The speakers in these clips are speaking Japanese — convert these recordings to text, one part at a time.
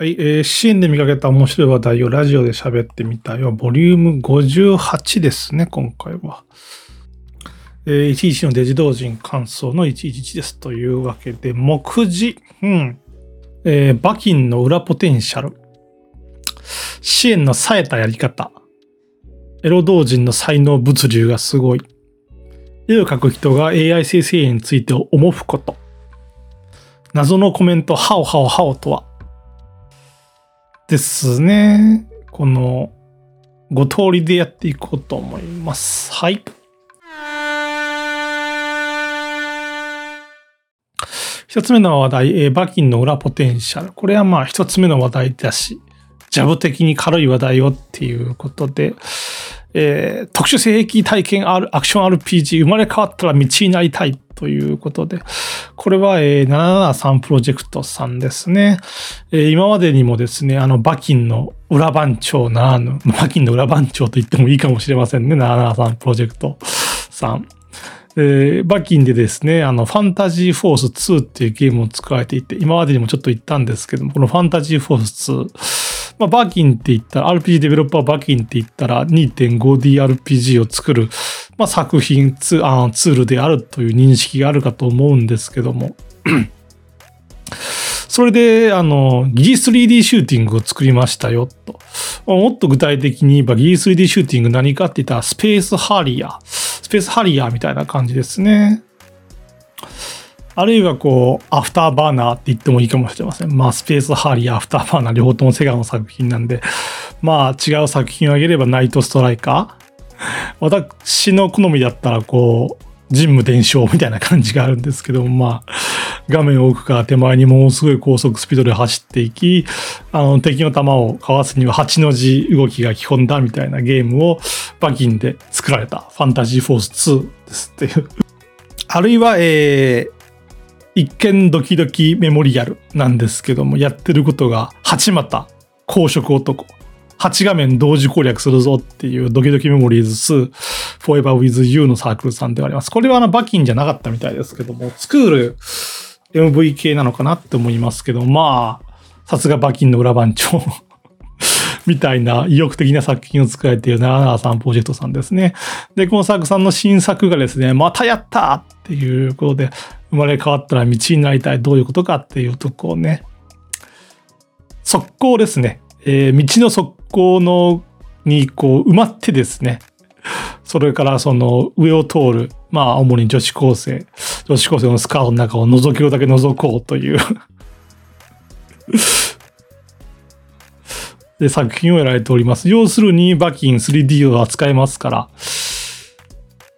はい、えー、支援で見かけた面白い話題をラジオで喋ってみたよ。ボリューム58ですね、今回は。えー、11のデジ同人感想の111です。というわけで、目次、うん。えー、バキンの裏ポテンシャル。支援の冴えたやり方。エロ同人の才能物流がすごい。絵を描く人が AI 生成について思うこと。謎のコメント、ハオハオハオとはですね。この5通りでやっていこうと思います。はい。一つ目の話題、えバキンの裏ポテンシャル。これはまあ一つ目の話題だし、ジャブ的に軽い話題をっていうことで、えー、特殊性癖体験アクション RPG 生まれ変わったら道になりたいということで、これは、えー、773プロジェクトさんですね。えー、今までにもですね、あの、バキンの裏番長ならぬ、バキンの裏番長と言ってもいいかもしれませんね、773プロジェクトさん。えー、バキンでですね、あの、ファンタジーフォース2っていうゲームを作られていて、今までにもちょっと言ったんですけども、このファンタジーフォース2、まあ、バーキンって言ったら、RPG デベロッパーバーキンって言ったら 2.5DRPG を作る、まあ、作品ツあツールであるという認識があるかと思うんですけども。それで、あの、疑似 3D シューティングを作りましたよ、と。もっと具体的に言えば、疑似 3D シューティング何かって言ったら、スペースハリアー。スペースハリアーみたいな感じですね。あるいはこう、アフターバーナーって言ってもいいかもしれません。まあ、スペースハリアー、アフターバーナー、両方ともセガの作品なんで、まあ、違う作品を挙げればナイトストライカー。私の好みだったら、こう、神武伝承みたいな感じがあるんですけども、まあ、画面奥から手前にものすごい高速スピードで走っていき、あの、敵の弾をかわすには8の字動きが基本だみたいなゲームをバキンで作られたファンタジーフォース2ですっていう。あるいは、えー、一見ドキドキメモリアルなんですけども、やってることが八股公職男。8画面同時攻略するぞっていうドキドキメモリーズ2 Forever with You のサークルさんではあります。これはあのバキンじゃなかったみたいですけども、スクール MV 系なのかなって思いますけど、まあ、さすがバキンの裏番長みたいな意欲的な作品を作られている773プロジェクトさんですね。で、この作さんの新作がですね、またやったっていうことで、生まれ変わったら道になりたい。どういうことかっていうとこをね、速攻ですね。えー、道の速攻のにこう埋まってですね、それからその上を通る、まあ主に女子高生、女子高生のスカートの中を覗けるだけ覗こうというで作品をやられております。要するにバキン 3D を扱えますから、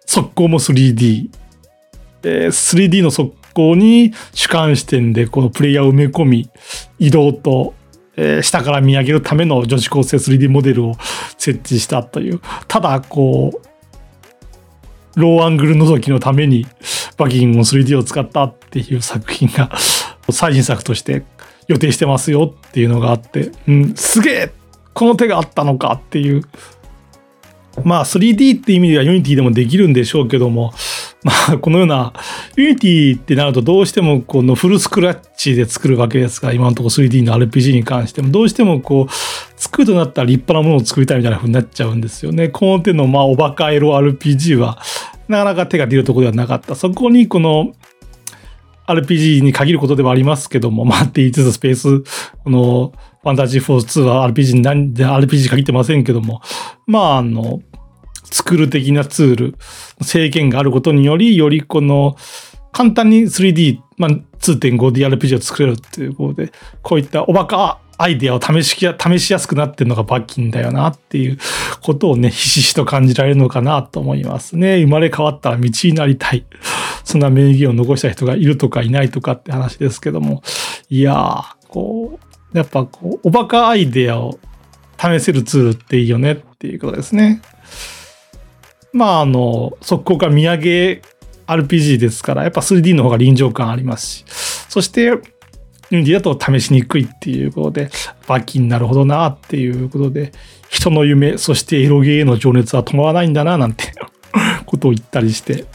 速攻も 3D、えー、3D の速攻に主観視点でこのプレイヤーを埋め込み、移動と、えー、下から見上げるための女子高生 3D モデルを設置したという。ただ、こう、ローアングル覗きのためにバキンの 3D を使ったっていう作品が最新作として予定してますよっていうのがあって、うん、すげえこの手があったのかっていう。まあ 3D って意味では Unity でもできるんでしょうけども、まあこのような Unity ってなるとどうしてもこのフルスクラッチで作るわけですが、今のところ 3D の RPG に関してもどうしてもこう作るとなったら立派なものを作りたいみたいな風になっちゃうんですよね。この手のまあおバカエロ RPG はなかなか手が出るところではなかった。そこにこの RPG に限ることではありますけども、まあって言いつつスペース、このファンタジーフォース2は RPG に何で RPG 限ってませんけども、まあ、あの、作る的なツール、制限があることにより、よりこの、簡単に 3D、まあ、2.5DRPG を作れるっていうことで、こういったおバカアイデアを試し試しやすくなってるのがバッキンだよなっていうことをね、ひしひしと感じられるのかなと思いますね。生まれ変わったら道になりたい。そんな名言を残した人がいるとかいないとかって話ですけども。いやー、こう、やっぱこう、おバカアイデアを試せるツールっていいよねっていうことですね。まあ、あの、速攻から見上げ RPG ですから、やっぱ 3D の方が臨場感ありますし、そして、Unity だと試しにくいっていうことで、バッキになるほどなっていうことで、人の夢、そしてエロゲーへの情熱は止まらないんだな、なんて ことを言ったりして、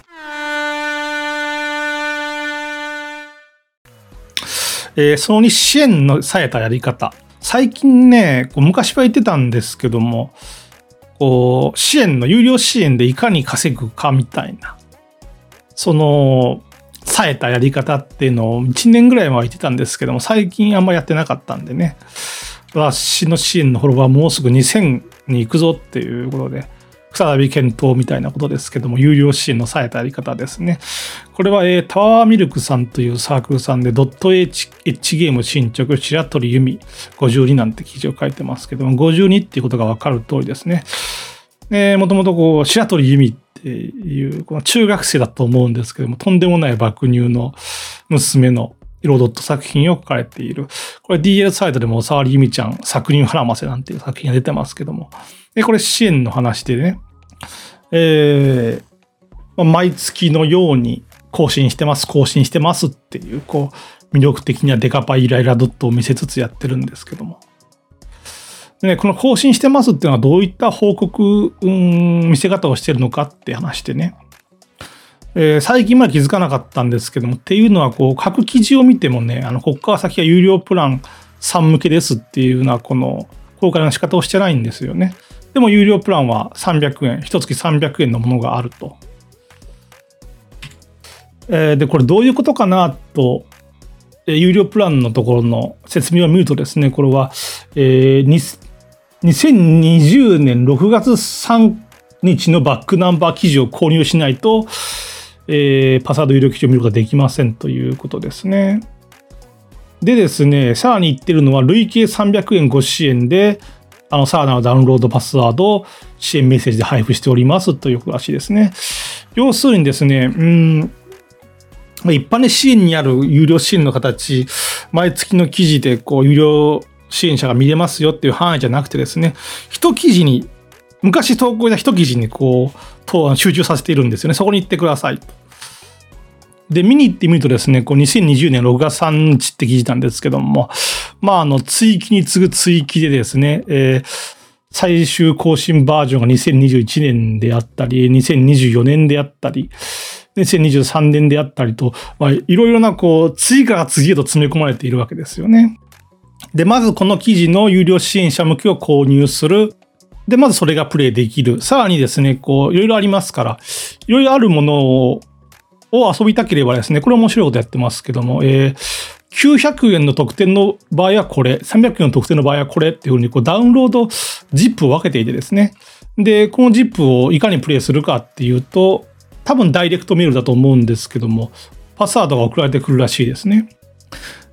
えー、その2支援のさえたやり方。最近ね、こう昔は言ってたんですけども、こう、支援の、有料支援でいかに稼ぐかみたいな、その、冴えたやり方っていうのを1年ぐらい前は言ってたんですけども、最近あんまやってなかったんでね、私の支援のフォロワーもうすぐ2000に行くぞっていうことで、再び検討みたいなことですけども、有料支援の冴えたやり方ですね。これは、えー、タワーミルクさんというサークルさんで、ドットエッジゲーム進捗、白鳥由美52なんて記事を書いてますけども、52っていうことがわかる通りですね。えー、もともとこう、白鳥由美っていう、この中学生だと思うんですけども、とんでもない爆乳の娘の色ドット作品を書かれている。これ DL サイトでも沢り由美ちゃん、作品ハラマセなんていう作品が出てますけども。で、これ支援の話でね、えー、毎月のように更新してます、更新してますっていう、こう、魅力的なデカパイイライラドットを見せつつやってるんですけども。でね、この更新してますっていうのはどういった報告、うん、見せ方をしてるのかって話してね。えー、最近まで気づかなかったんですけども、っていうのは、こう、各記事を見てもね、あの、ここから先は有料プラン3向けですっていうような、この、公開の仕方をしてないんですよね。でも有料プランは300円、一月300円のものがあると。えー、で、これどういうことかなと、有料プランのところの説明を見るとですね、これは、えー、2020年6月3日のバックナンバー記事を購入しないと、えー、パスワード有料記事を見ることができませんということですね。でですね、さらに言ってるのは累計300円ご支援で、あの、さらなるダウンロードパスワードを支援メッセージで配布しておりますということらしいですね。要するにですね、うん、一般で支援にある有料支援の形、毎月の記事でこう有料支援者が見れますよっていう範囲じゃなくてですね、一記事に、昔投稿した一記事にこう、集中させているんですよね。そこに行ってくださいと。で、見に行ってみるとですね、こう2020年6月3日って記事なんですけども、まあ、あの、追記に次ぐ追記でですね、えー、最終更新バージョンが2021年であったり、2024年であったり、2023年であったりと、いろいろな、こう、次から次へと詰め込まれているわけですよね。で、まずこの記事の有料支援者向けを購入する。で、まずそれがプレイできる。さらにですね、こう、いろいろありますから、いろいろあるものを遊びたければですね、これ面白いことやってますけども、えー、900円の特典の場合はこれ、300円の特典の場合はこれっていうふうにこうダウンロード ZIP を分けていてですね。で、この ZIP をいかにプレイするかっていうと、多分ダイレクトメールだと思うんですけども、パスワードが送られてくるらしいですね。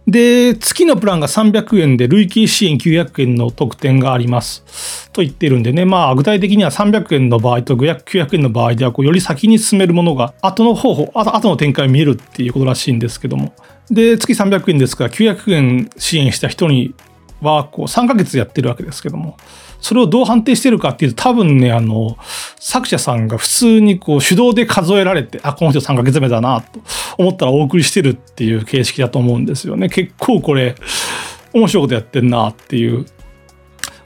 で、月のプランが300円で累計支援900円の特典があります。と言ってるんでね、まあ具体的には300円の場合と900円の場合ではこうより先に進めるものが後の方法、後の展開を見えるっていうことらしいんですけども。で、月300円ですから900円支援した人にはこう3ヶ月やってるわけですけども。それをどう判定してるかっていうと、多分ね、あの、作者さんが普通にこう手動で数えられて、あ、この人3ヶ月目だな、と思ったらお送りしてるっていう形式だと思うんですよね。結構これ、面白いことやってんなっていう。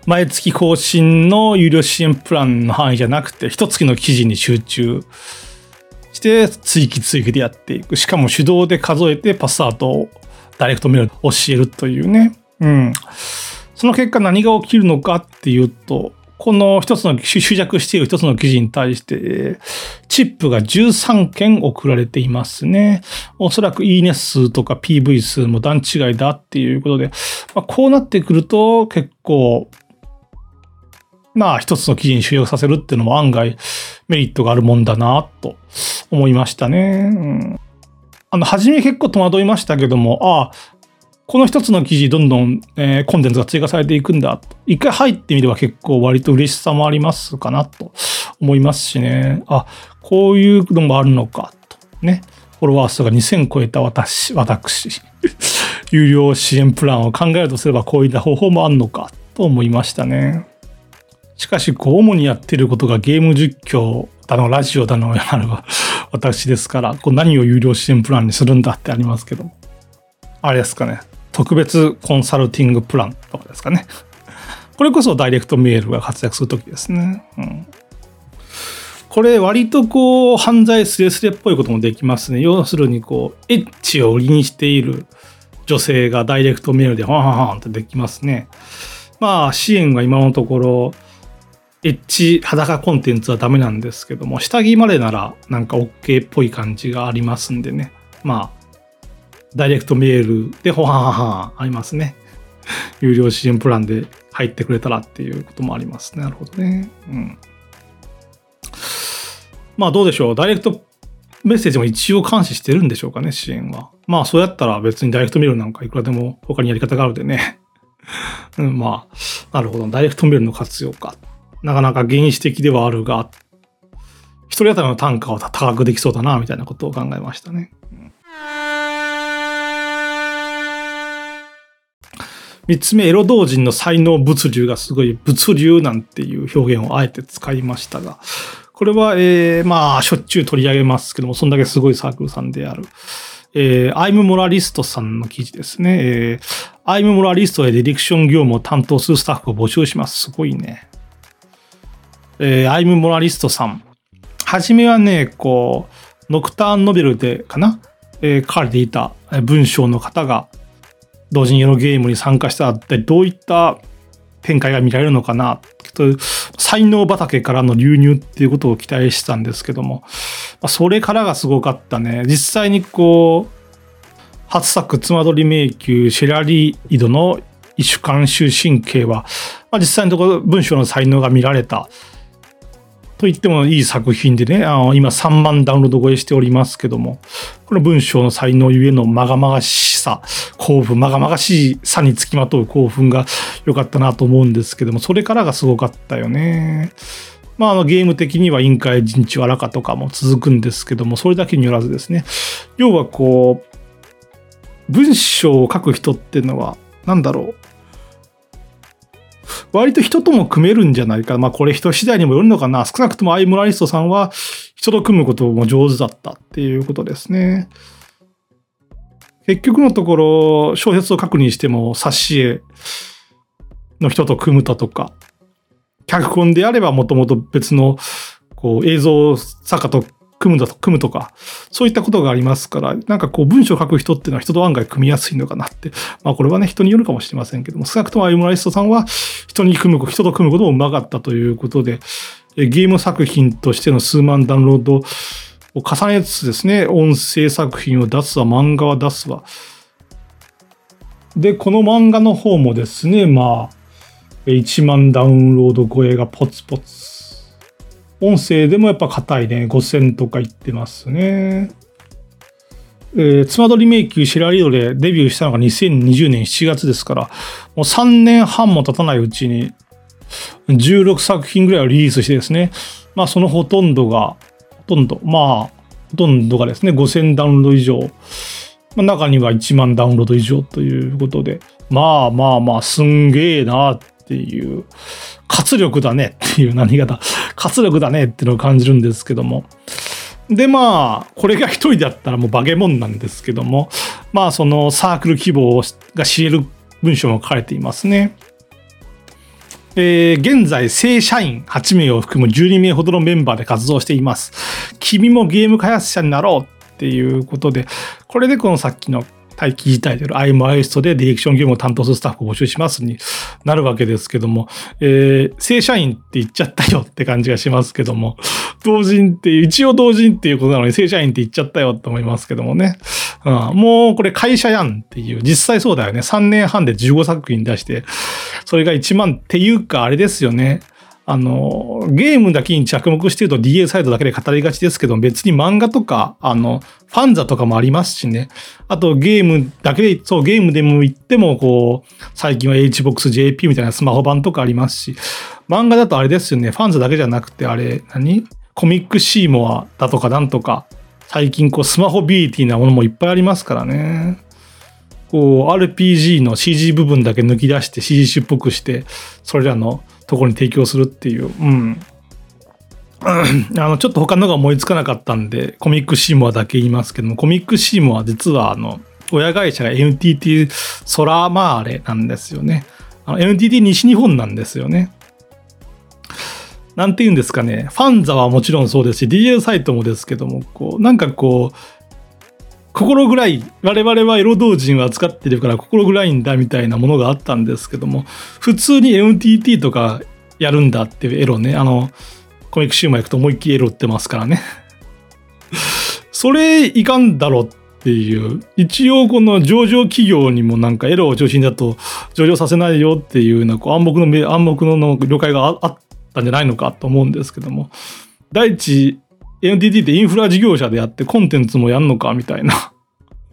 毎月更新の有料支援プランの範囲じゃなくて、一月の記事に集中して追記追記でやっていく。しかも手動で数えてパスワードをダイレクトメールで教えるというね。うん。その結果何が起きるのかっていうと、この一つの、主弱している一つの記事に対して、チップが13件送られていますね。おそらくいいね数とか PV 数も段違いだっていうことで、まあ、こうなってくると結構、まあ一つの記事に収容させるっていうのも案外メリットがあるもんだなと思いましたね。うん、あの、初め結構戸惑いましたけども、ああ、この一つの記事どんどん、えー、コンテンツが追加されていくんだ。一回入ってみれば結構割と嬉しさもありますかなと思いますしね。あ、こういうのもあるのかと。ね。フォロワー数が2000超えた私、私。有料支援プランを考えるとすればこういった方法もあるのかと思いましたね。しかし、こう、主にやってることがゲーム実況だの、ラジオだの、やる私ですから、こう何を有料支援プランにするんだってありますけど。あれですかね。特別コンサルティングプランとかですかね。これこそダイレクトメールが活躍するときですね。うん、これ割とこう犯罪スレスレっぽいこともできますね。要するにこうエッジを売りにしている女性がダイレクトメールで、はんはんはんってできますね。まあ、支援は今のところ、エッチ裸コンテンツはダメなんですけども、下着までならなんか OK っぽい感じがありますんでね。まあ、ダイレクトメールでほはははありますね。有料支援プランで入ってくれたらっていうこともありますね。なるほどね。うん。まあどうでしょう？ダイレクトメッセージも一応監視してるんでしょうかね、支援は。まあそうやったら別にダイレクトメールなんかいくらでも他にやり方があるでね。うん、まあ、なるほど。ダイレクトメールの活用か。なかなか原始的ではあるが、一人当たりの単価を高くできそうだな、みたいなことを考えましたね。三つ目、エロ同人の才能物流がすごい物流なんていう表現をあえて使いましたが、これは、えー、まあ、しょっちゅう取り上げますけども、そんだけすごいサークルさんである。えー、アイムモラリストさんの記事ですね。えー、アイムモラリストへディレクション業務を担当するスタッフを募集します。すごいね。えー、アイムモラリストさん。はじめはね、こう、ノクターンノベルでかな、えー、書かれていた文章の方が、同人用のゲームに参加したら、どういった展開が見られるのかなと、才能畑からの流入っていうことを期待してたんですけども、それからがすごかったね。実際にこう、初作、妻取り迷宮、シェラリードの異種監修神経は、まあ、実際のところ文章の才能が見られた。と言ってもいい作品でね、あの今3万ダウンロード超えしておりますけども、この文章の才能ゆえのまがまがしさ、興奮、まがまがしさにつきまとう興奮が良かったなと思うんですけども、それからがすごかったよね。まあ、あのゲーム的には委員会陣地わらかとかも続くんですけども、それだけによらずですね、要はこう、文章を書く人っていうのは、何だろう、割と人とも組めるんじゃないか。まあこれ人次第にもよるのかな。少なくともアイムラリストさんは人と組むことも上手だったっていうことですね。結局のところ、小説を書くにしても、挿絵の人と組むだとか、脚本であればもともと別のこう映像作家と組むだと、組むとか、そういったことがありますから、なんかこう文章を書く人っていうのは人と案外組みやすいのかなって。まあこれはね、人によるかもしれませんけども、少なくともアイムライストさんは人に組む、人と組むこともうまかったということで、ゲーム作品としての数万ダウンロードを重ねつつですね、音声作品を出すわ、漫画は出すわ。で、この漫画の方もですね、まあ、1万ダウンロード超えがポツポツ音声でもやっぱ硬いね、5000とか言ってますね。えー、妻取り迷宮シラリードでデビューしたのが2020年7月ですから、もう3年半も経たないうちに16作品ぐらいをリリースしてですね、まあそのほとんどが、ほとんど、まあ、ほとんどがですね、5000ダウンロード以上、まあ、中には1万ダウンロード以上ということで、まあまあまあ、すんげえなっていう活力だねっていう何方、活力だねっていうのを感じるんですけども。で、まあ、これが一人だったらもうバゲモンなんですけども、まあ、そのサークル規模が知れる文章も書かれていますね。えー、現在、正社員8名を含む12名ほどのメンバーで活動しています。君もゲーム開発者になろうっていうことで、これでこのさっきの待機自体である IMIST でディレクション業務を担当するスタッフを募集しますになるわけですけども、えー、正社員って言っちゃったよって感じがしますけども、同人って一応同人っていうことなのに正社員って言っちゃったよって思いますけどもね。うん、もうこれ会社やんっていう、実際そうだよね。3年半で15作品出して、それが1万っていうかあれですよね。あの、ゲームだけに着目してると DA サイドだけで語りがちですけど、別に漫画とか、あの、ファンザとかもありますしね。あとゲームだけで、そう、ゲームでも言っても、こう、最近は HBOXJP みたいなスマホ版とかありますし、漫画だとあれですよね、ファンザだけじゃなくて、あれ、何？コミックシーモアだとかなんとか、最近こう、スマホビーティーなものもいっぱいありますからね。こう、RPG の CG 部分だけ抜き出して CG っぽくして、それらのところに提供するっていう、うん。あの、ちょっと他のが思いつかなかったんで、コミックシーモアだけ言いますけども、コミックシーモア実は、あの、親会社が NTT ソラマーレなんですよね。NTT 西日本なんですよね。なんて言うんですかね。ファンザはもちろんそうですし、DL サイトもですけども、こう、なんかこう、心ぐらい、我々はエロ同人を扱ってるから心ぐらいんだみたいなものがあったんですけども、普通に NTT とかやるんだっていうエロね、あの、コミックシューマー行くと思いっきりエロってますからね。それいかんだろっていう、一応この上場企業にもなんかエロを中心だと上場させないよっていうようなこう暗黙の暗黙の了解があったんじゃないのかと思うんですけども、第一、NTT ってインフラ事業者であってコンテンツもやんのかみたいな。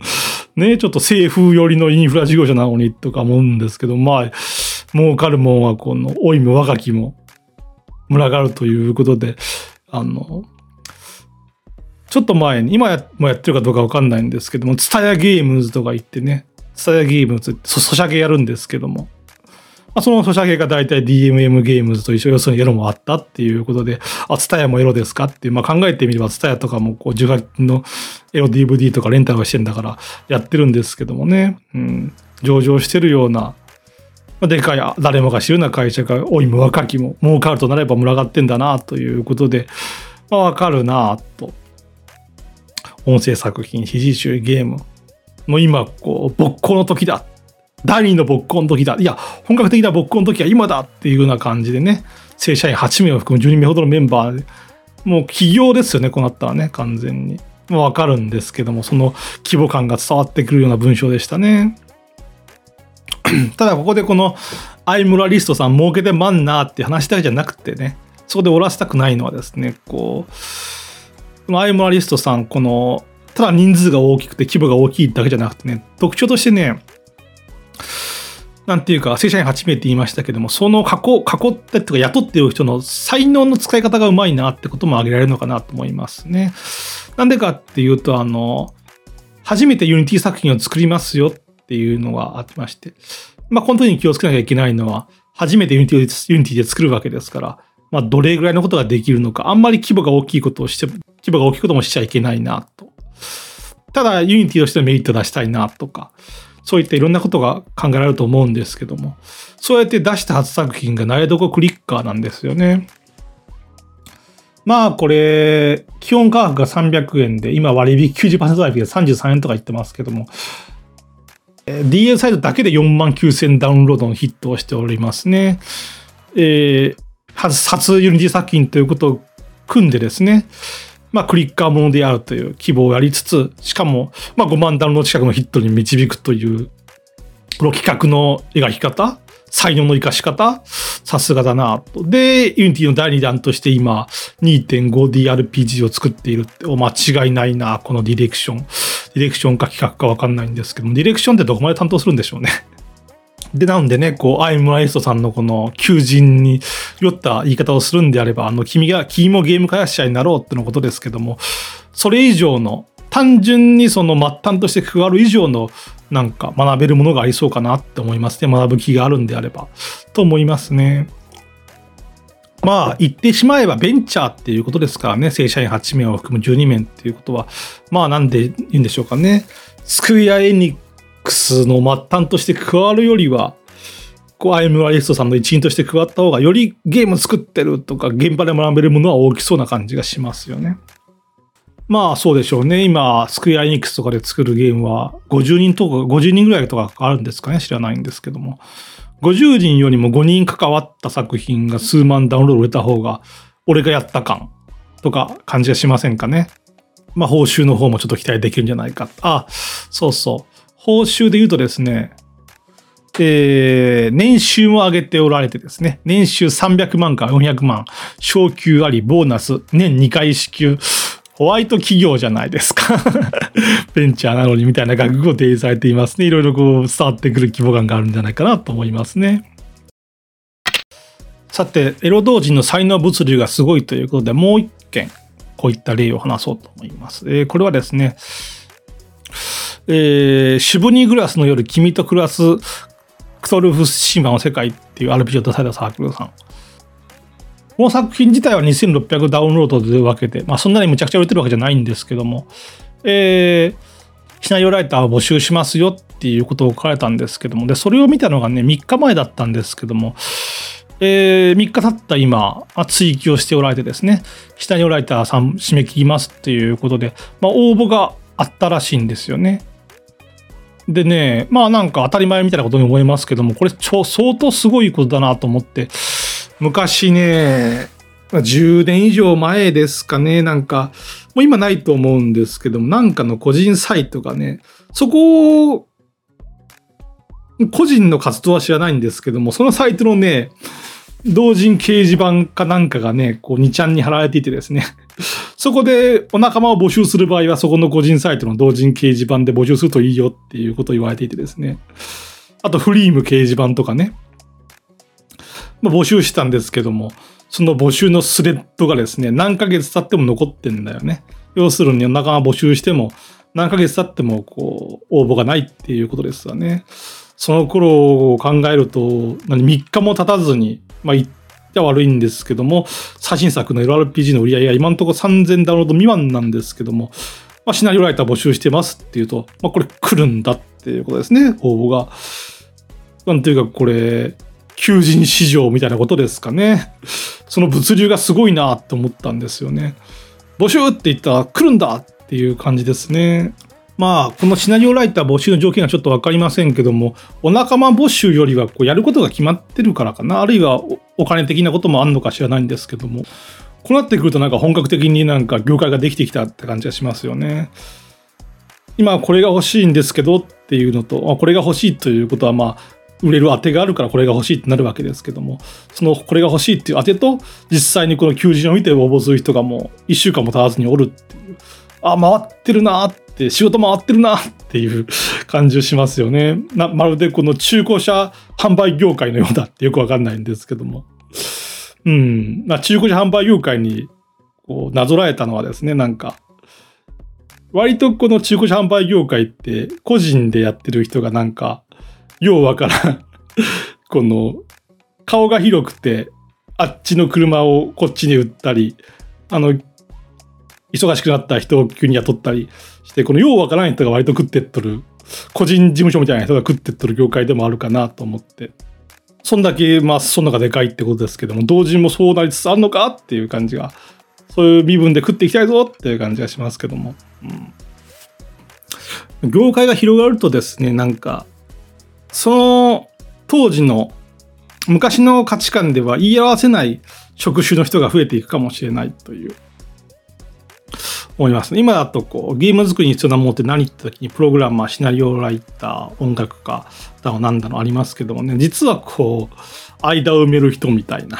ね、ちょっと政府寄りのインフラ事業者なのにとか思うんですけど、まあ、儲かるもんはこの、老いも若きも群がるということで、あの、ちょっと前に、今もやってるかどうかわかんないんですけども、ツタヤゲームズとか言ってね、ツタヤゲームズってソシャゲやるんですけども、まあ、そのソシャゲが大体 DMM ゲームズと一緒、要するにエロもあったっていうことで、あ、ツタヤもエロですかっていう、まあ、考えてみればツタヤとかもこう、受話のエロ DVD とかレンタルしてんだからやってるんですけどもね、うん、上場してるような、でかい、誰もが知るような会社が、老いも若きも、儲かるとなれば群がってんだなということで、まあ、わかるなと。音声作品、非自習ゲームの今、こう、勃興の時だ。第2の勃興の時だ。いや、本格的な勃興の時は今だっていうような感じでね、正社員8名を含む12名ほどのメンバーで、もう起業ですよね、こうなったらね、完全に。もうわかるんですけども、その規模感が伝わってくるような文章でしたね。ただここでこのアイムラリストさん儲けてまんなーって話だけじゃなくてね、そこで終わらせたくないのはですね、こう、このアイムラリストさん、この、ただ人数が大きくて規模が大きいだけじゃなくてね、特徴としてね、なんていうか、正社員8名って言いましたけども、その囲囲ってとか雇っている人の才能の使い方がうまいなってことも挙げられるのかなと思いますね。なんでかっていうと、あの、初めてユニティ作品を作りますよっていうのがあってまして、まあ、この時に気をつけなきゃいけないのは、初めてユニティユニティで作るわけですから、まあ、どれぐらいのことができるのか、あんまり規模が大きいことをして、規模が大きいこともしちゃいけないなと。ただ、ユニティとしてのメリット出したいなとか、そういったいろんなことが考えられると思うんですけども、そうやって出した初作品が苗床クリッカーなんですよね。まあこれ、基本価格が300円で、今割引90%割引で33円とか言ってますけども、DL サイトだけで4万9000ダウンロードのヒットをしておりますね。えー、初ユニティ作品ということを汲んでですね、まあ、クリッカーものであるという規模をやりつつ、しかも、まあ、5万ダウンロード近くのヒットに導くという、この企画の描き方、才能の生かし方、さすがだなと。で、ユニティの第2弾として今、2.5DRPG を作っているって、お間違いないな、このディレクション。ディレクションか企画かわかんないんですけども、ディレクションってどこまで担当するんでしょうね。で、なんでね、こう、アイムライストさんのこの求人に酔った言い方をするんであれば、あの、君が、君もゲーム開発者になろうってのことですけども、それ以上の、単純にその末端として加わる以上の、なんか学べるものがありそうかなって思いますね。学ぶ気があるんであれば。と思いますね。まあ、言ってしまえばベンチャーっていうことですからね。正社員8名を含む12名っていうことは。まあ、なんでいいんでしょうかね。スクエアエニ X の末端として加わるよりは、こう、アイムラリストさんの一員として加わった方が、よりゲーム作ってるとか、現場で学べるものは大きそうな感じがしますよね。まあそうでしょうね。今、スクエアエニックスとかで作るゲームは50人とか、50人ぐらいとかあるんですかね？知らないんですけども。50人よりも5人関わった作品が数万ダウンロード売れた方が、俺がやった感とか感じがしませんかね？まあ報酬の方もちょっと期待できるんじゃないか。あ、そうそう。報酬で言うとですね、えー、年収も上げておられてですね、年収300万から400万、昇給あり、ボーナス、年2回支給、ホワイト企業じゃないですか ベンチャーなのにみたいな学部を提示されていますね。いろいろこう伝わってくる規模感があるんじゃないかなと思いますね。さて、エロ同人の才能物流がすごいということで、もう一件、こういった例を話そうと思います。えー、これはですね、えー、シュブニーグラスの夜、君と暮らすクトルフ神話の世界っていう RPG を出されたサークルさん。この作品自体は2600ダウンロードというわけで、まあそんなにむちゃくちゃ売れてるわけじゃないんですけども、えー、シナリオライターを募集しますよっていうことを書かれたんですけども、で、それを見たのがね、3日前だったんですけども、えー、3日経った今、追記をしておられてですね、シナリオライターさん締め切りますっていうことで、まあ応募があったらしいんですよね。でね、まあなんか当たり前みたいなことに思いますけども、これ超相当すごいことだなと思って、昔ね、10年以上前ですかね、なんか、もう今ないと思うんですけども、なんかの個人サイトがね、そこを、個人の活動は知らないんですけども、そのサイトのね、同人掲示板かなんかがね、こう2ちゃんに貼られていてですね、そこでお仲間を募集する場合は、そこの個人サイトの同人掲示板で募集するといいよっていうことを言われていてですね。あと、フリーム掲示板とかね。まあ、募集したんですけども、その募集のスレッドがですね、何ヶ月経っても残ってんだよね。要するに、お仲間募集しても、何ヶ月経っても、こう、応募がないっていうことですわね。その頃を考えると、何、3日も経たずに、まあ、ゃ悪いんですけども、最新作の LRPG の売り上げは今のところ3000ダウンロード未満なんですけども、まあ、シナリオライター募集してますっていうと、まあ、これ来るんだっていうことですね、応募が。なんていうか、これ、求人市場みたいなことですかね。その物流がすごいなって思ったんですよね。募集って言ったら来るんだっていう感じですね。まあ、このシナリオライター募集の条件はちょっと分かりませんけども、お仲間募集よりはこうやることが決まってるからかな、あるいはお金的なこともあるのか知らないんですけども、こうなってくるとなんか本格的になんか業界ができてきたって感じがしますよね。今これが欲しいんですけどっていうのと、これが欲しいということはまあ、売れる当てがあるからこれが欲しいってなるわけですけども、そのこれが欲しいっていう当てと、実際にこの求人を見て応募する人がもう1週間も経たずにおるっていう、あ、回ってるなって、仕事回ってるなっていう感じをしますよね。なまるでこの中古車販売業界のようだってよくわかんないんですけども。うん。まあ、中古車販売業界にこうなぞらえたのはですね、なんか、割とこの中古車販売業界って個人でやってる人がなんか、ようわからん この、顔が広くて、あっちの車をこっちに売ったり、あの、忙しくなった人を急に雇ったりして、このようわからない人が割と食ってっとる、個人事務所みたいな人が食ってっとる業界でもあるかなと思って。そんだけ、まあ、そんながでかいってことですけども、同人もそうなりつつあるのかっていう感じが、そういう身分で食っていきたいぞっていう感じがしますけども。うん、業界が広がるとですね、なんか、その当時の昔の価値観では言い合わせない職種の人が増えていくかもしれないという思います。今だとこうゲーム作りに必要なものって何って時にプログラマー、シナリオライター、音楽家だのなんだのありますけどもね、実はこう間を埋める人みたいな、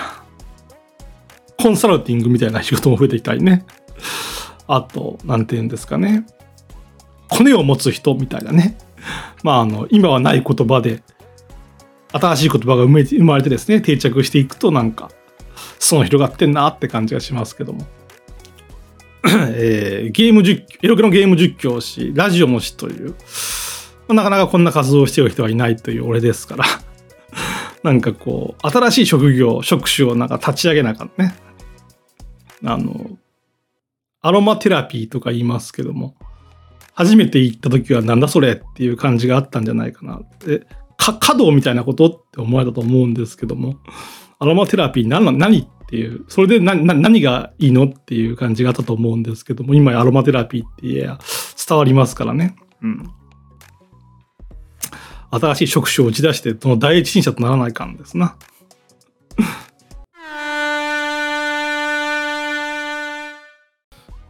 コンサルティングみたいな仕事も増えてきたりね。あと、なんて言うんですかね。コネを持つ人みたいなね。まあ、あの、今はない言葉で、新しい言葉が生まれてですね、定着していくとなんか、その広がってんなって感じがしますけども。えー、ゲーム実況、エロゲのゲーム実況し、ラジオもしという、なかなかこんな活動をしている人はいないという俺ですから、なんかこう、新しい職業、職種をなんか立ち上げなかったね。あの、アロマテラピーとか言いますけども、初めて行った時はなんだそれっていう感じがあったんじゃないかな。で、か、華道みたいなことって思われたと思うんですけども、アロマテラピー何何っていう、それで何何がいいのっていう感じがあったと思うんですけども、今アロマテラピーって言えや伝わりますからね。うん。新しい職種を打ち出して、その第一人者とならないかんですな。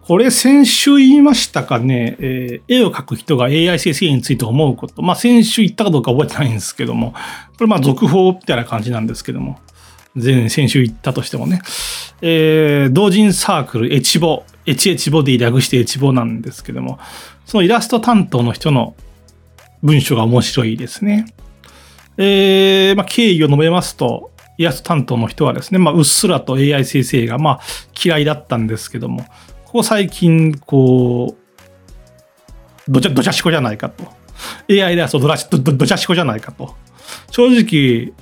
これ先週言いましたかね、えー、絵を描く人が AI 生成について思うこと。まあ先週言ったかどうか覚えてないんですけども、これまあ続報みたいな感じなんですけども、前先週言ったとしてもね、えー、同人サークルエチボ、エチエチボで略してエチボなんですけども、そのイラスト担当の人の文章が面白いですね。えー、まあ経緯を述べますと、イラスト担当の人はですね、まあ、うっすらと AI 先生がまあ嫌いだったんですけども、ここ最近、こう、どちゃ、どちゃしこじゃないかと。AI ではそうどどどちゃしこじゃないかと。正直、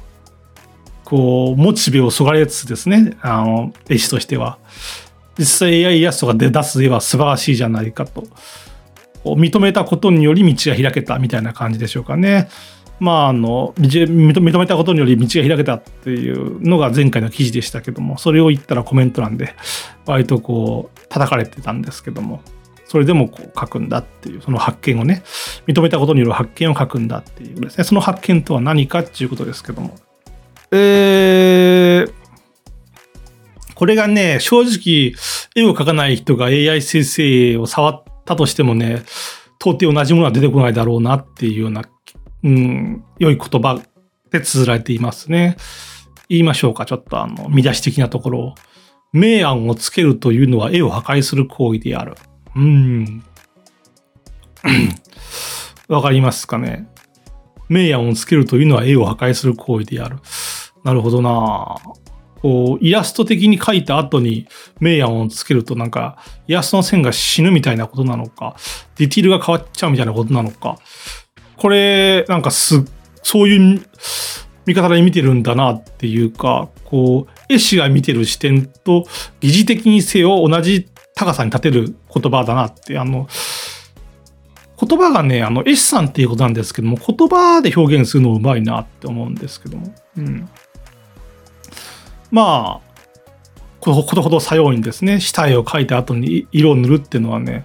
こう、モチベをそがれつつですね、あの、絵師としては。実際 AI イラストが出だす絵は素晴らしいじゃないかと。認めたことにより道が開けたみたいな感じでしょうかね。まあ、あの、認めたことにより道が開けたっていうのが前回の記事でしたけども、それを言ったらコメント欄で、割とこう、叩かれてたんですけども、それでもこう書くんだっていう、その発見をね、認めたことによる発見を書くんだっていうですね、その発見とは何かっていうことですけども。えー、これがね、正直、絵を描かない人が AI 生成を触ったとしてもね、到底同じものは出てこないだろうなっていうような、うん、良い言葉で綴られていますね。言いましょうか、ちょっとあの、見出し的なところを。明暗をつけるというのは絵を破壊する行為である。うん。わかりますかね？明暗をつけるというのは絵を破壊する行為である。なるほどなこう、イラスト的に描いた後に明暗をつけるとなんか、イラストの線が死ぬみたいなことなのか、ディティールが変わっちゃうみたいなことなのか。これ、なんかす、そういう見方で見てるんだなっていうか、こう、絵師が見てる視点と疑似的にせよ同じ高さに立てる言葉だなって、あの、言葉がね、あの、絵師さんっていうことなんですけども、言葉で表現するのうまいなって思うんですけども。うん。まあ、ことほど作用にですね、下絵を描いた後に色を塗るっていうのはね、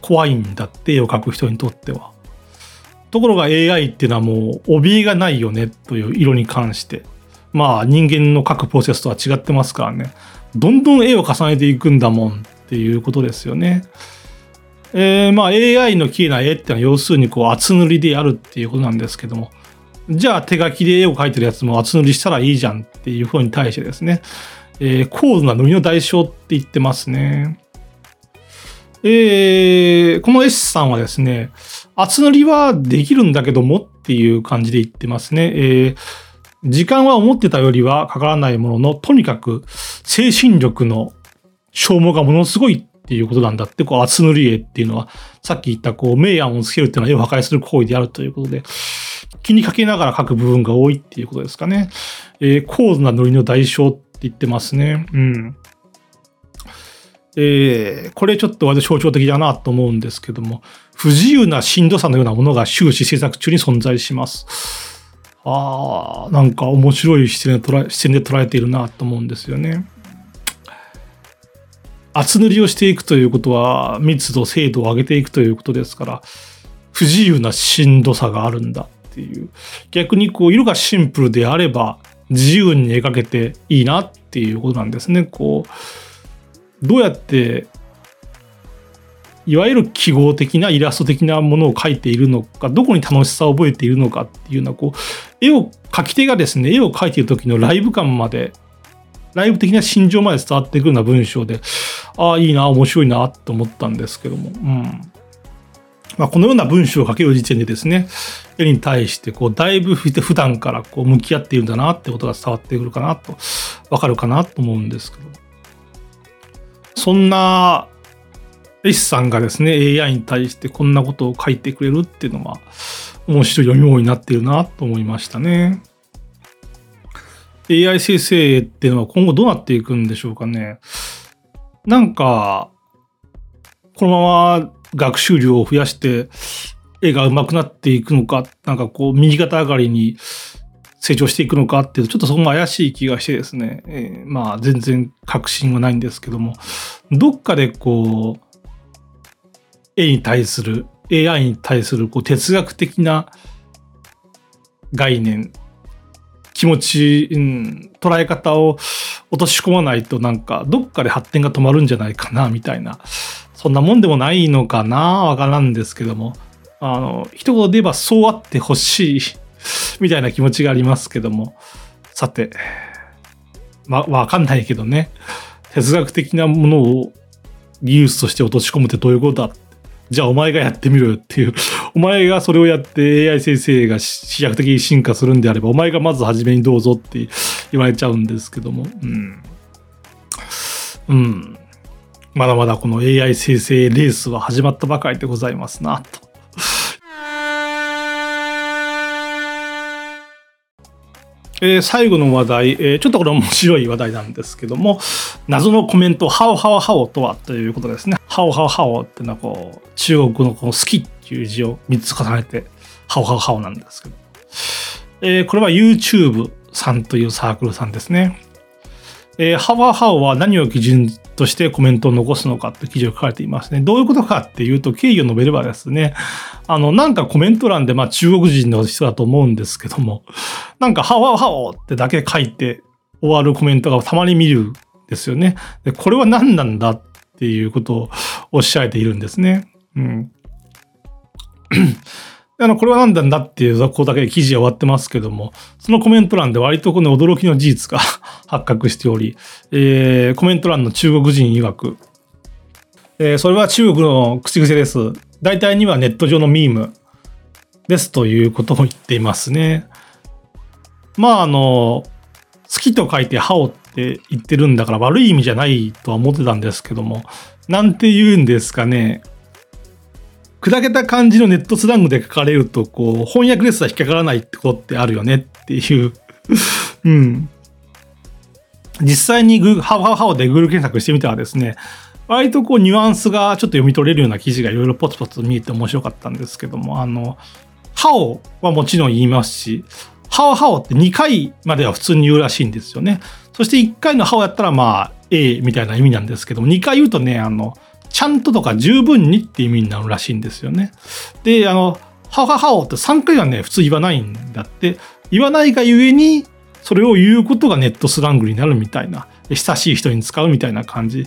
怖いんだって絵を描く人にとっては。ところが AI っていうのはもう怯えがないよねという色に関して。まあ人間の描くプロセスとは違ってますからね。どんどん絵を重ねていくんだもんっていうことですよね。えー、まあ AI の綺麗な絵っていうのは要するにこう厚塗りであるっていうことなんですけども。じゃあ手書きで絵を描いてるやつも厚塗りしたらいいじゃんっていうふうに対してですね。えー、高度な塗りの代償って言ってますね。えー、この絵師さんはですね、厚塗りはできるんだけどもっていう感じで言ってますね。えー、時間は思ってたよりはかからないものの、とにかく精神力の消耗がものすごいっていうことなんだって、こう厚塗り絵っていうのは、さっき言ったこう明暗をつけるっていうのは絵を破壊する行為であるということで、気にかけながら描く部分が多いっていうことですかね。えー、高度な塗りの代償って言ってますね。うん。えー、これちょっと割と象徴的だなと思うんですけども、不自由なしんどさのようなものが終始制作中に存在します。ああ、なんか面白い視点で捉え視点で捉えているなと思うんですよね。厚塗りをしていくということは密度、精度を上げていくということですから、不自由なしんどさがあるんだっていう。逆にこう色がシンプルであれば自由に描けていいなっていうことなんですね。こうどうやっていわゆる記号的なイラスト的なものを描いているのかどこに楽しさを覚えているのかっていうのはこう絵を描き手がですね絵を描いている時のライブ感までライブ的な心情まで伝わってくるような文章でああいいな面白いなと思ったんですけども、うんまあ、このような文章を書ける時点でですね絵に対してこうだいぶ普段からこう向き合っているんだなってことが伝わってくるかなとわかるかなと思うんですけどそんな S さんがですね、AI に対してこんなことを書いてくれるっていうのが面白い読み物になっているなと思いましたね。AI 生成っていうのは今後どうなっていくんでしょうかね。なんか、このまま学習量を増やして絵が上手くなっていくのか、なんかこう右肩上がりに成長していくのかっていうと、ちょっとそこも怪しい気がしてですね、えー、まあ全然確信はないんですけども、どっかでこう、絵に対する、AI に対するこう哲学的な概念、気持ち、うん、捉え方を落とし込まないとなんかどっかで発展が止まるんじゃないかなみたいな、そんなもんでもないのかなわからんですけども、あの、一言で言えばそうあってほしい みたいな気持ちがありますけども。さて、ま、わかんないけどね。哲学的なものを技術として落とし込むってどういうことだ？じゃあお前がやってみろよっていう。お前がそれをやって AI 先生が飛躍的に進化するんであれば、お前がまず初めにどうぞって言われちゃうんですけども。うん。うん。まだまだこの AI 生成レースは始まったばかりでございますな、と。え、最後の話題、えー、ちょっとこれ面白い話題なんですけども、謎のコメント、ハオハオハオとはということですね。ハオハオハオっていうのはこう、中国のこの好きっていう字を3つ重ねて、ハオハオハオなんですけど。えー、これは YouTube さんというサークルさんですね。えー、ハオハオは何を基準としてコメントを残すのかって記事を書かれていますね。どういうことかっていうと、経緯を述べればですね、あの、なんかコメント欄で、まあ中国人の人だと思うんですけども、なんかハオハオってだけ書いて終わるコメントがたまに見るんですよね。で、これは何なんだっていうことをおっしゃれているんですね。うん。あの、これは何なんだっていう雑行だけで記事は終わってますけども、そのコメント欄で割とこの驚きの事実が 発覚しており、えー、コメント欄の中国人曰く、えー、それは中国の口癖です。大体にはネット上のミームですということを言っていますね。まあ、あの、好きと書いてハオって言ってるんだから悪い意味じゃないとは思ってたんですけども、なんて言うんですかね。砕けた感じのネットスラングで書かれると、こう、翻訳ですら引っかからないってことってあるよねっていう うん。実際にグハオハオハオで Google 検索してみたらですね、割とこうニュアンスがちょっと読み取れるような記事がいろいろポツポツ見えて面白かったんですけども、あの、ハオはもちろん言いますし、ハオハオって2回までは普通に言うらしいんですよね。そして1回のハオやったらまあ A みたいな意味なんですけども、2回言うとね、あの、ちゃんととか十分にって意味になるらしいんですよね。で、あの、はははおって3回はね、普通言わないんだって、言わないがゆえに、それを言うことがネットスラングになるみたいな、親しい人に使うみたいな感じ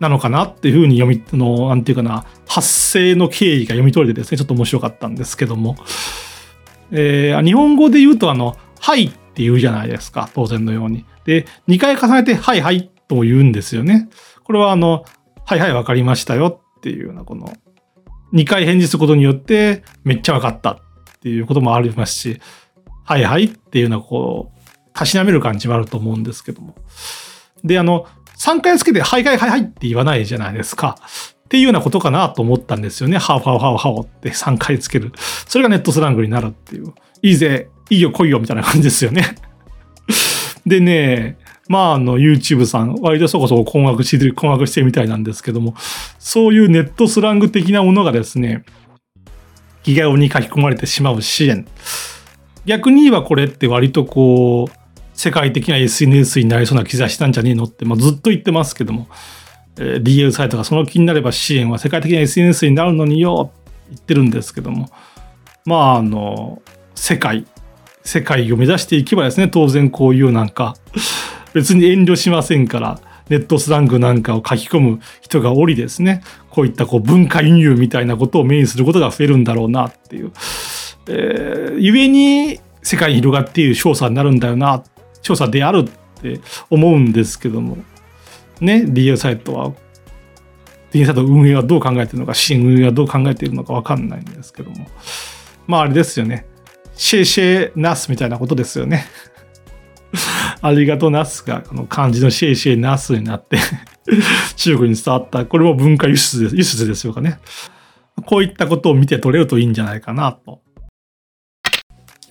なのかなっていうふうに読み、の、なんていうかな、発生の経緯が読み取れてですね、ちょっと面白かったんですけども、えー、日本語で言うと、あの、はいって言うじゃないですか、当然のように。で、2回重ねて、はいはいと言うんですよね。これはあの、はいはい分かりましたよっていうようなこの2回返事することによってめっちゃ分かったっていうこともありますしはいはいっていうようなこうたしなめる感じもあると思うんですけどもであの3回つけてはいはいはいはいって言わないじゃないですかっていうようなことかなと思ったんですよね。ハオハオハオハオって3回つける。それがネットスラングになるっていう。いいぜ、いいよ来いよみたいな感じですよね。でね、まあ、あの、YouTube さん、割とそこそこ困惑してる、困惑してるみたいなんですけども、そういうネットスラング的なものがですね、ギガ用に書き込まれてしまう支援。逆に言えばこれって割とこう、世界的な SNS になりそうな兆しなんじゃねえのって、まあ、ずっと言ってますけども、えー、DL サイトがその気になれば支援は世界的な SNS になるのによ、言ってるんですけども、まあ、あの、世界、世界を目指していけばですね、当然こういうなんか、別に遠慮しませんから、ネットスラングなんかを書き込む人がおりですね、こういったこう文化輸入みたいなことを目にすることが増えるんだろうなっていう。えー、故に世界に広がっている調査になるんだよな、調査であるって思うんですけども、ね、DL サイトは、DL サイト運営はどう考えてるのか、支援運営はどう考えているのかわかんないんですけども。まああれですよね。シェイシェイナスみたいなことですよね。ありがとうナスが、この漢字のシェイシェイナスになって 中国に伝わった。これも文化輸出です、輸出でしょうかね。こういったことを見て取れるといいんじゃないかなと。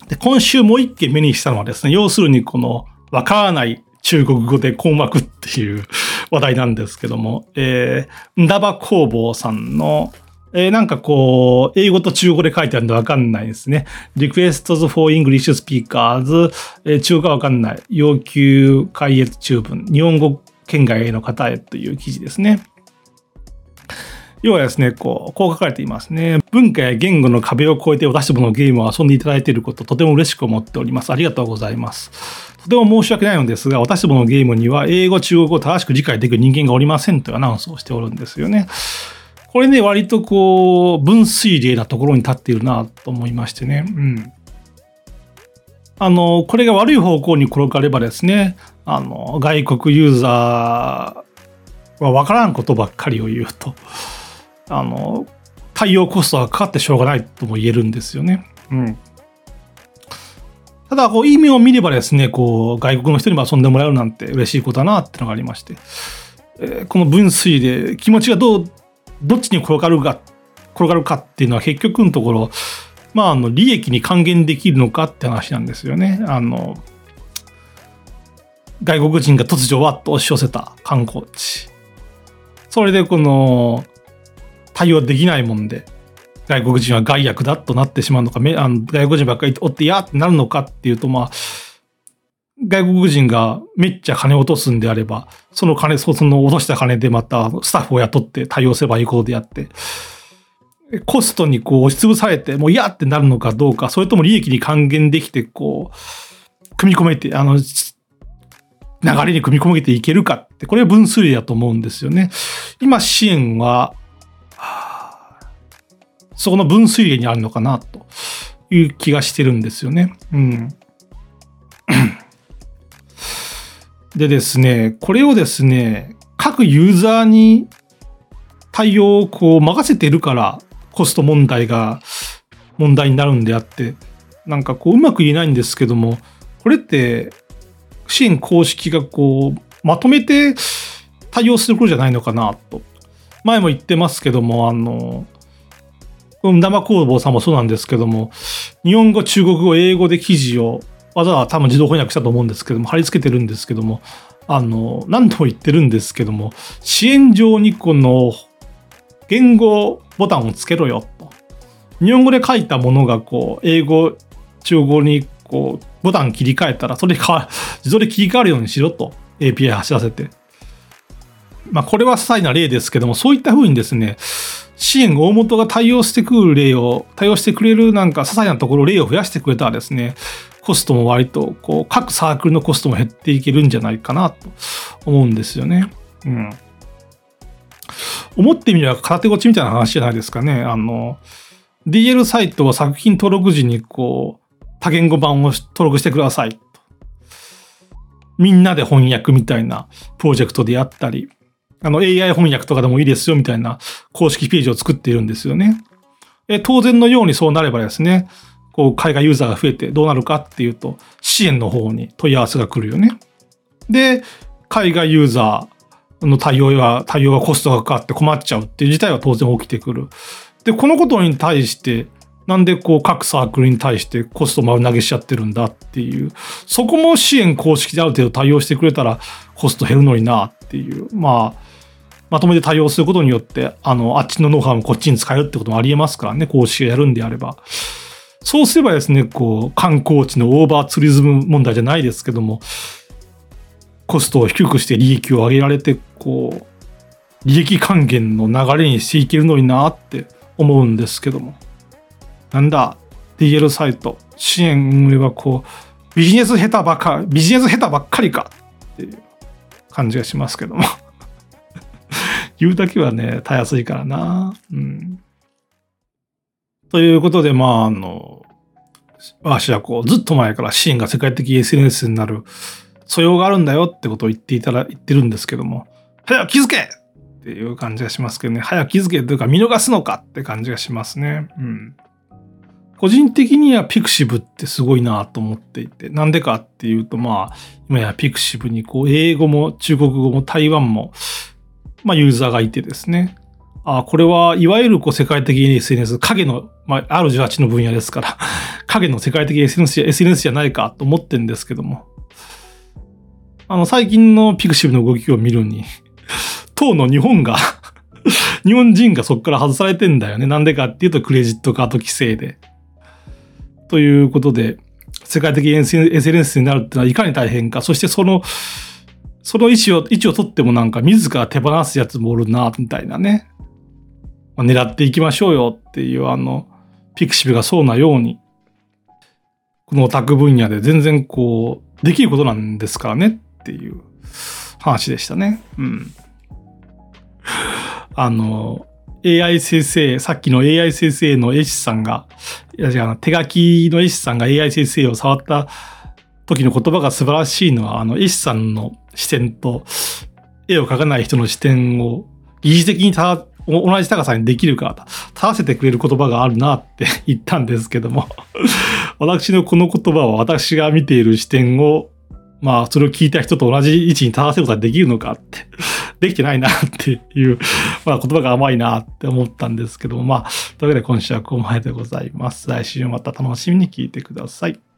で、今週もう一件目にしたのはですね、要するにこの、わからない中国語で困惑っていう話題なんですけども、えー、んだば工房さんのえー、なんかこう、英語と中国語で書いてあるんでわかんないですね。Requests for English Speakers、えー、中国語わかんない。要求解閲中文。日本語圏外の方へという記事ですね。要はですね、こう、こう書かれていますね。文化や言語の壁を越えて私どものゲームを遊んでいただいていること、とても嬉しく思っております。ありがとうございます。とても申し訳ないのですが、私どものゲームには英語、中国語を正しく理解できる人間がおりませんというアナウンスをしておるんですよね。これね、割とこう、分水嶺なところに立っているなと思いましてね。うん。あの、これが悪い方向に転がればですね、あの、外国ユーザーは分からんことばっかりを言うと、あの、対応コストがかかってしょうがないとも言えるんですよね。うん。ただ、こう、意味を見ればですね、こう、外国の人にも遊んでもらえるなんて嬉しいことだなってのがありまして、えー、この分水で気持ちがどうどっちに転がるか、転がるかっていうのは結局のところ、まあ、あの、利益に還元できるのかって話なんですよね。あの、外国人が突如わっと押し寄せた観光地。それでこの、対応できないもんで、外国人は害悪だとなってしまうのか、あの外国人ばっかりおってやってなるのかっていうと、まあ、外国人がめっちゃ金落とすんであれば、その金、その落とした金でまたスタッフを雇って対応すればいいことであって、コストにこう押しつぶされて、もう嫌ってなるのかどうか、それとも利益に還元できて、こう、組み込めて、あの、流れに組み込めていけるかって、これは分数例だと思うんですよね。今、支援は、そこの分水嶺にあるのかな、という気がしてるんですよね。うん。でですね、これをですね、各ユーザーに対応をこう任せてるからコスト問題が問題になるんであって、なんかこううまく言えないんですけども、これって支援公式がこうまとめて対応することじゃないのかなと。前も言ってますけども、あの、生工房さんもそうなんですけども、日本語、中国語、英語で記事をわざわざ多分自動翻訳したと思うんですけども、貼り付けてるんですけども、あの、何度も言ってるんですけども、支援上にこの言語ボタンをつけろよと。日本語で書いたものがこう、英語、中国語にこう、ボタン切り替えたら、それが自動で切り替わるようにしろと。API 走らせて。まあ、これは些細な例ですけども、そういった風にですね、支援大元が対応してくる例を、対応してくれるなんか些細なところ例を増やしてくれたらですね、コストも割と、こう、各サークルのコストも減っていけるんじゃないかなと思うんですよね。うん。思ってみれば空手落ちみたいな話じゃないですかね。あの、DL サイトは作品登録時にこう、多言語版を登録してくださいと。みんなで翻訳みたいなプロジェクトでやったり、あの AI 翻訳とかでもいいですよみたいな公式ページを作っているんですよね。え当然のようにそうなればですね、こう海外ユーザーが増えてどうなるかっていうと、支援の方に問い合わせが来るよね。で、海外ユーザーの対応は、対応がコストがかかって困っちゃうっていう事態は当然起きてくる。で、このことに対して、なんでこう各サークルに対してコスト丸投げしちゃってるんだっていう、そこも支援公式である程度対応してくれたらコスト減るのになっていう、まあ、まとめて対応することによって、あの、あっちのノウハウもこっちに使えるってこともありえますからね、公式がやるんであれば。そうすればですね、こう、観光地のオーバーツーリズム問題じゃないですけども、コストを低くして利益を上げられて、こう、利益還元の流れにしていけるのになって思うんですけども。なんだ、DL サイト、支援運営はこう、ビジネス下手ばっか、ビジネス下手ばっかりかっていう感じがしますけども。言うだけはね、たやすいからな。うん。ということで、まあ、あの、私はこう、ずっと前からシーンが世界的 SNS になる素養があるんだよってことを言っていたら、言ってるんですけども、早く気づけっていう感じがしますけどね、早く気づけというか見逃すのかって感じがしますね。うん。個人的にはピクシブってすごいなと思っていて、なんでかっていうと、まあ、今やピクシブにこう、英語も中国語も台湾もまあ、ユーザーがいてですね。あこれはいわゆるこう世界的に SNS、影の、まあ、R18 の分野ですから、影の世界的 SNS, SNS じゃないかと思ってんですけども。あの、最近のピクシブの動きを見るに、当の日本が 日本人がそこから外されてんだよね。なんでかっていうとクレジットカード規制で。ということで、世界的 SNS になるってのはいかに大変か。そしてそのその位置を、位置を取ってもなんか自ら手放すやつもおるな、みたいなね。狙っていきましょうよっていうあの、ピクシブがそうなように、このオタク分野で全然こう、できることなんですからねっていう話でしたね。うん。あの、AI 先生、さっきの AI 先生の絵師さんが、いや違う手書きの絵師さんが AI 先生を触った時の言葉が素晴らしいのは、あの、絵師さんの視点と、絵を描かない人の視点を疑似的にた同じ高さにできるか、立たせてくれる言葉があるなって言ったんですけども 私のこの言葉は私が見ている視点を、まあ、それを聞いた人と同じ位置に立たせることができるのかって、できてないなっていう、まあ、言葉が甘いなって思ったんですけども、まあ、というわけで今週はここまででございます。来週もまた楽しみに聞いてください。